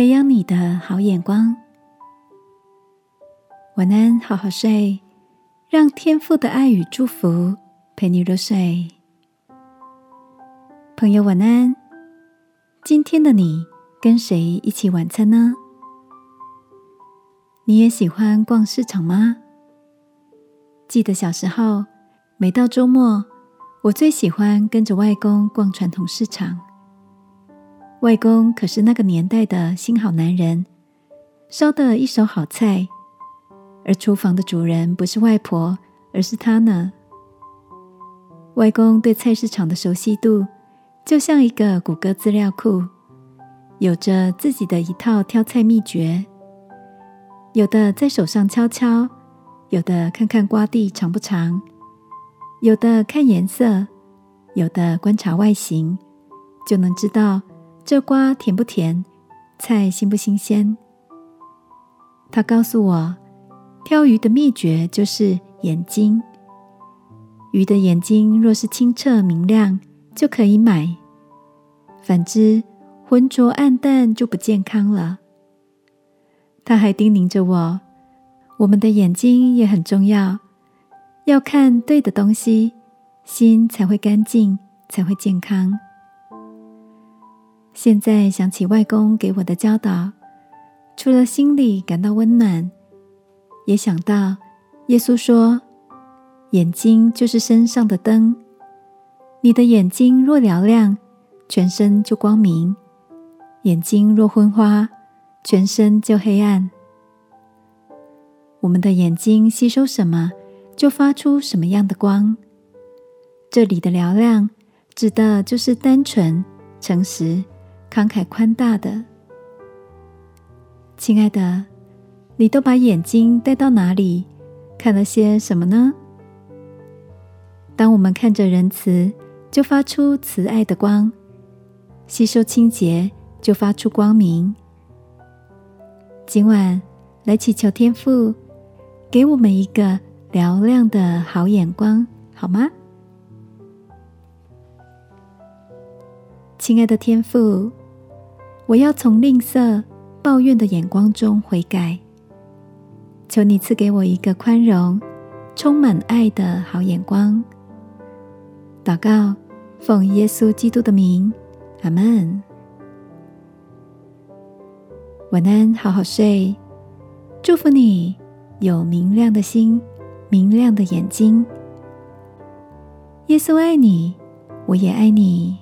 培养你的好眼光。晚安，好好睡，让天父的爱与祝福陪你入睡。朋友，晚安。今天的你跟谁一起晚餐呢？你也喜欢逛市场吗？记得小时候，每到周末，我最喜欢跟着外公逛传统市场。外公可是那个年代的新好男人，烧的一手好菜，而厨房的主人不是外婆，而是他呢。外公对菜市场的熟悉度，就像一个谷歌资料库，有着自己的一套挑菜秘诀。有的在手上敲敲，有的看看瓜蒂长不长，有的看颜色，有的观察外形，就能知道。这瓜甜不甜？菜新不新鲜？他告诉我，挑鱼的秘诀就是眼睛。鱼的眼睛若是清澈明亮，就可以买；反之，浑浊暗淡就不健康了。他还叮咛着我，我们的眼睛也很重要，要看对的东西，心才会干净，才会健康。现在想起外公给我的教导，除了心里感到温暖，也想到耶稣说：“眼睛就是身上的灯，你的眼睛若嘹亮，全身就光明；眼睛若昏花，全身就黑暗。我们的眼睛吸收什么，就发出什么样的光。这里的嘹亮，指的就是单纯、诚实。”慷慨宽大的，亲爱的，你都把眼睛带到哪里，看了些什么呢？当我们看着仁慈，就发出慈爱的光；吸收清洁，就发出光明。今晚来祈求天父，给我们一个嘹亮的好眼光，好吗？亲爱的天父。我要从吝啬、抱怨的眼光中悔改，求你赐给我一个宽容、充满爱的好眼光。祷告，奉耶稣基督的名，阿门。晚安，好好睡。祝福你有明亮的心、明亮的眼睛。耶稣爱你，我也爱你。